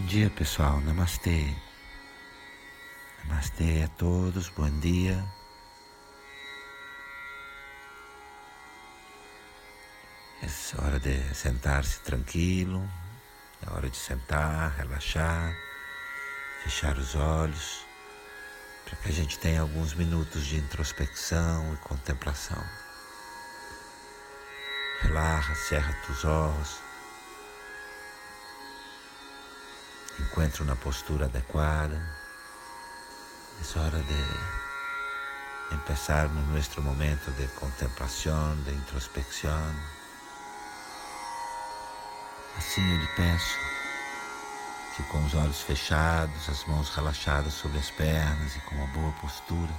Bom dia, pessoal. Namastê. Namastê a todos. Bom dia. É hora de sentar-se tranquilo. É hora de sentar, relaxar, fechar os olhos, para que a gente tenha alguns minutos de introspecção e contemplação. Relaxa, cerra os olhos. Encuentra uma postura adequada. É hora de empezar no nosso momento de contemplação, de introspecção. Assim eu lhe peço que com os olhos fechados, as mãos relaxadas sobre as pernas e com uma boa postura,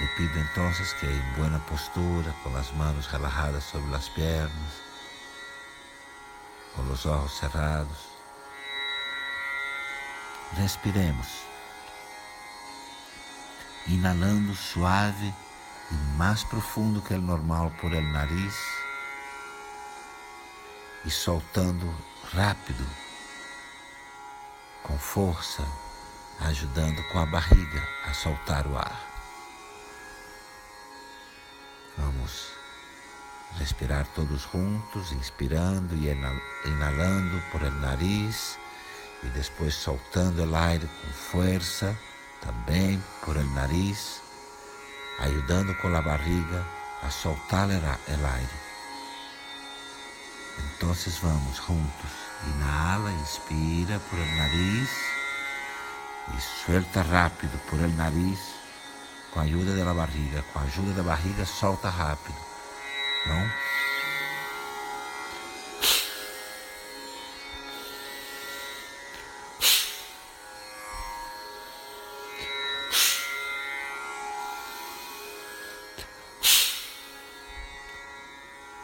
lhe pido então que em boa postura, com as mãos relajadas sobre as pernas, com os olhos cerrados, respiremos, inalando suave e mais profundo que o normal por el nariz e soltando rápido, com força, ajudando com a barriga a soltar o ar. Vamos respirar todos juntos, inspirando e inalando por el nariz e depois soltando o ar com força, também por el nariz, ajudando com a barriga a soltar o ar. Então vamos juntos. Inhala, inspira por el nariz e suelta rápido por el nariz com a ajuda da barriga. Com a ajuda da barriga, solta rápido. Não?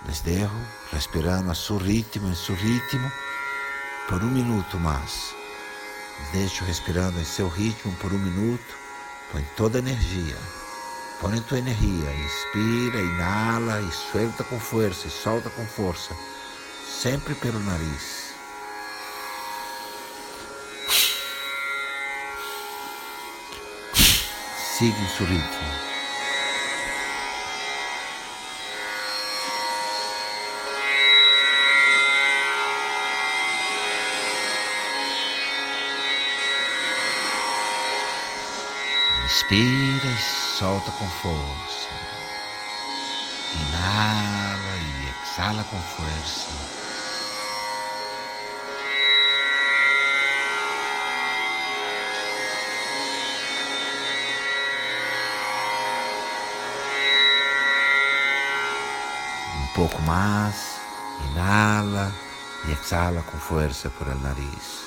Les respirando a su ritmo, em seu ritmo, por um minuto mais. Deixo respirando em seu ritmo por um minuto. Põe toda a energia. Põe tua energia. Inspira, inala e suelta com força e solta com força. Sempre pelo nariz. Siga em seu ritmo. Inspira e solta com força. Inala e exala com força. Um pouco mais. Inala e exala com força por el nariz.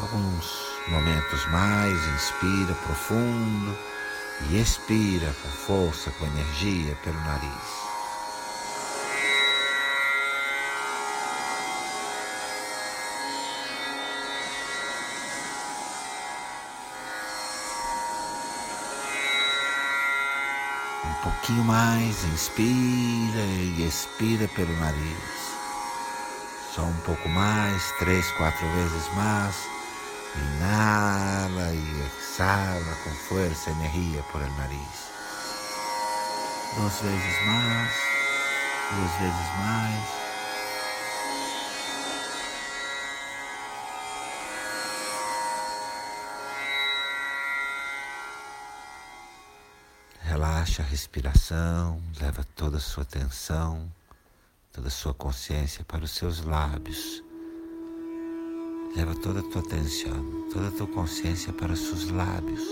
Alguns momentos mais, inspira profundo e expira com força, com energia pelo nariz. Um pouquinho mais, inspira e expira pelo nariz. Só um pouco mais, três, quatro vezes mais. Inhala e exhala com força e energia por el nariz. Duas vezes mais, duas vezes mais. Relaxa a respiração, leva toda a sua atenção, toda a sua consciência para os seus lábios Leva toda a tua atenção, toda a tua consciência para os seus lábios.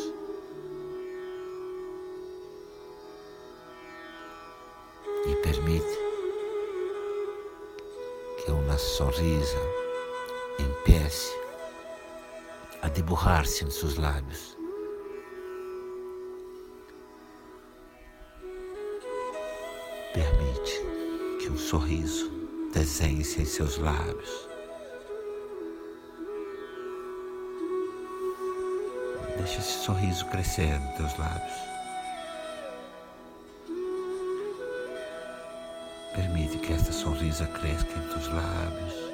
E permite que uma sorrisa empiece a deburrar-se em seus lábios. Permite que um sorriso desenhe-se em seus lábios. Deixa esse sorriso crescer nos teus lábios. Permite que esta sorrisa cresça em teus lábios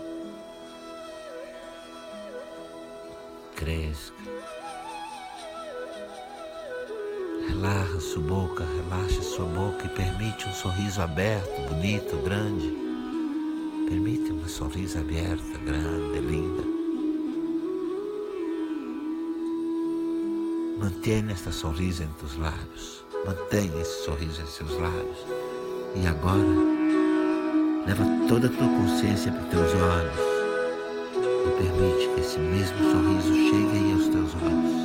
cresça. Relaxa sua boca, relaxa sua boca e permite um sorriso aberto, bonito, grande. Permite uma sorriso aberta, grande, linda. Mantenha esta sorriso entre os lábios. Mantenha esse sorriso em seus lábios. E agora, leva toda a tua consciência para os teus olhos e permite que esse mesmo sorriso chegue aí aos teus olhos.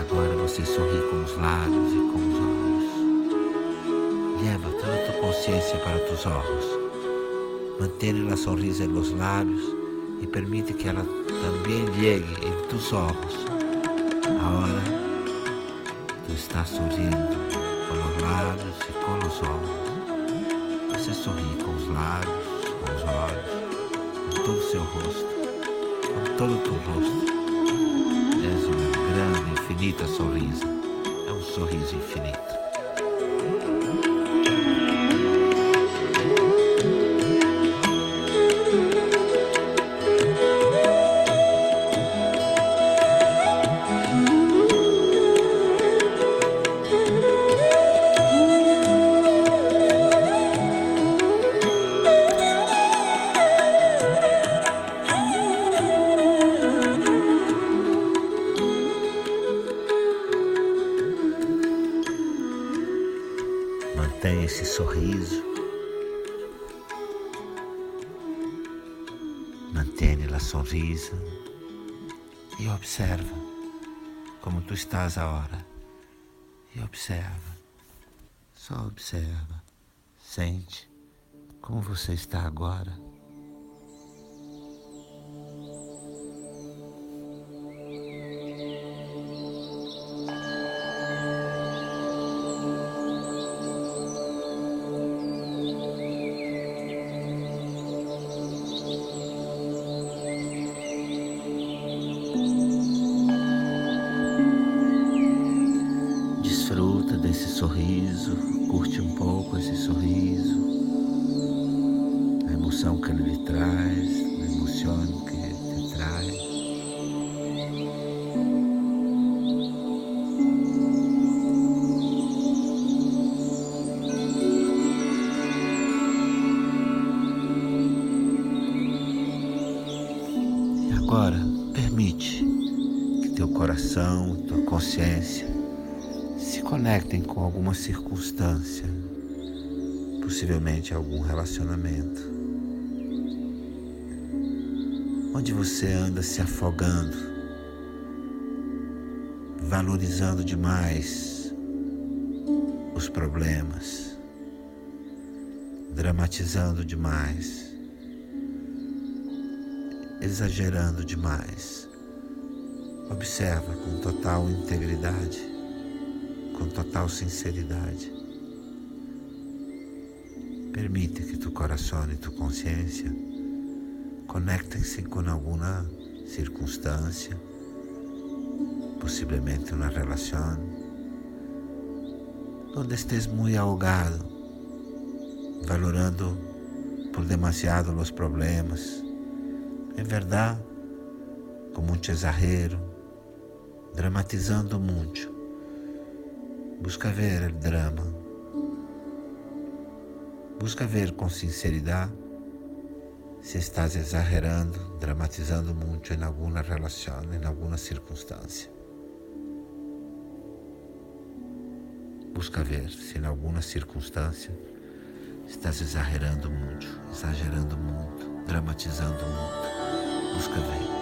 Agora você sorri com os lábios e com os olhos. Leva toda a tua consciência para os teus olhos. Mantém a sorriso nos lábios e permite que ela também llegue em teus olhos. Agora tu estás sorrindo com os lábios e com os olhos. Você sorri com os lábios, com os olhos, com todo o seu rosto, com todo o teu rosto. És uma grande, infinita sorriso. É um sorriso infinito. Mantenha esse sorriso. Mantenha a sorriso e observa como tu estás agora. E observa, só observa, sente como você está agora. Esse sorriso, a emoção que ele lhe traz, a emoção que te traz. E agora, permite que teu coração, tua consciência se conectem com alguma circunstância, possivelmente algum relacionamento, onde você anda se afogando, valorizando demais os problemas, dramatizando demais, exagerando demais. Observa com total integridade com total sinceridade. Permite que tu coração e tu consciência conectem-se com alguma circunstância, possivelmente uma relação, onde estés muito ahogado, valorando por demasiado os problemas, em verdade, com muito exagero, dramatizando muito. Busca ver o drama. Busca ver com sinceridade se estás exagerando, dramatizando muito em alguma relação, em alguma circunstância. Busca ver se em alguma circunstância estás exagerando muito, exagerando muito, dramatizando muito. Busca ver.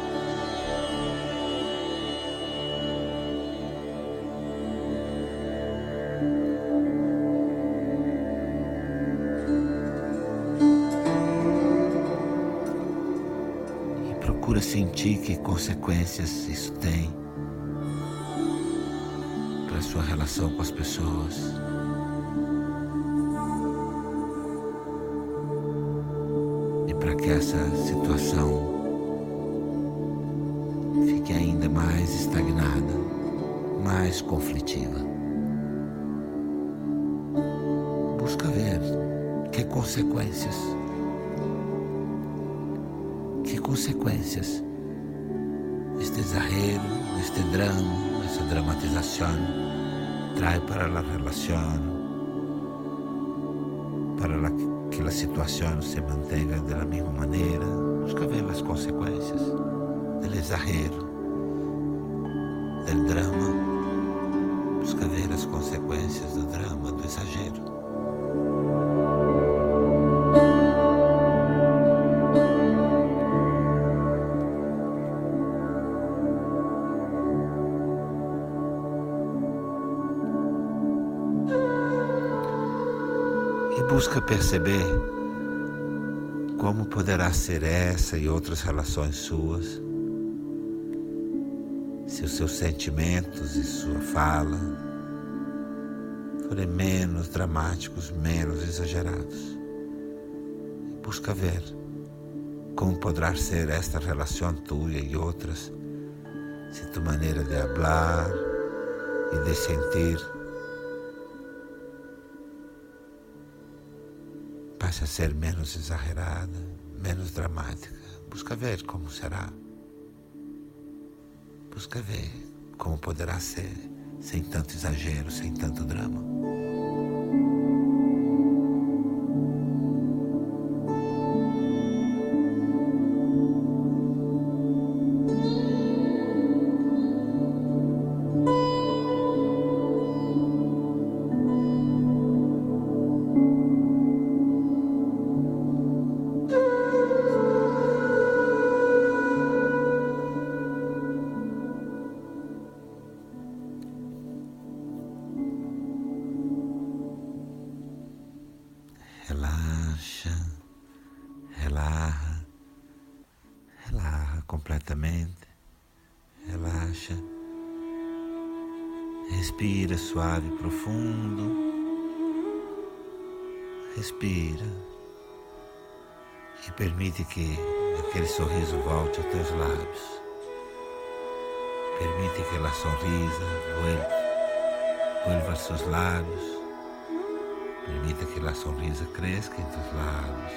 Sentir que consequências isso tem para a sua relação com as pessoas. E para que essa situação fique ainda mais estagnada, mais conflitiva. Busca ver que consequências que consequências este exagero, este drama, esta dramatización trae para la relación, para que la situación se mantenga de la misma manera, busca ver las consecuencias del exagero, del drama, busca perceber como poderá ser essa e outras relações suas se os seus sentimentos e sua fala forem menos dramáticos, menos exagerados. Busca ver como poderá ser esta relação tua e outras se tu maneira de falar e de sentir passa a ser menos exagerada, menos dramática. Busca ver como será. Busca ver como poderá ser sem tanto exagero, sem tanto drama. Respira suave e profundo, respira e permite que aquele sorriso volte aos teus lábios. Permite que a sonrisa vuelva, vuelva aos seus lábios Permita que a sonrisa cresça em seus lábios.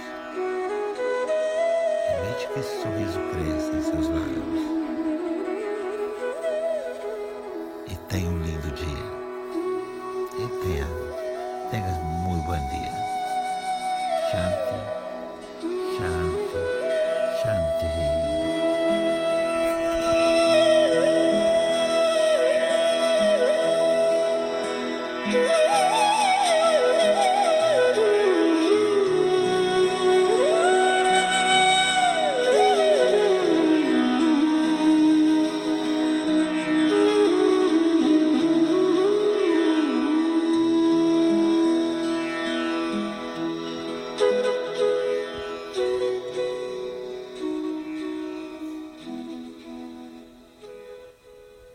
Permite que esse sorriso cresça em seus lábios.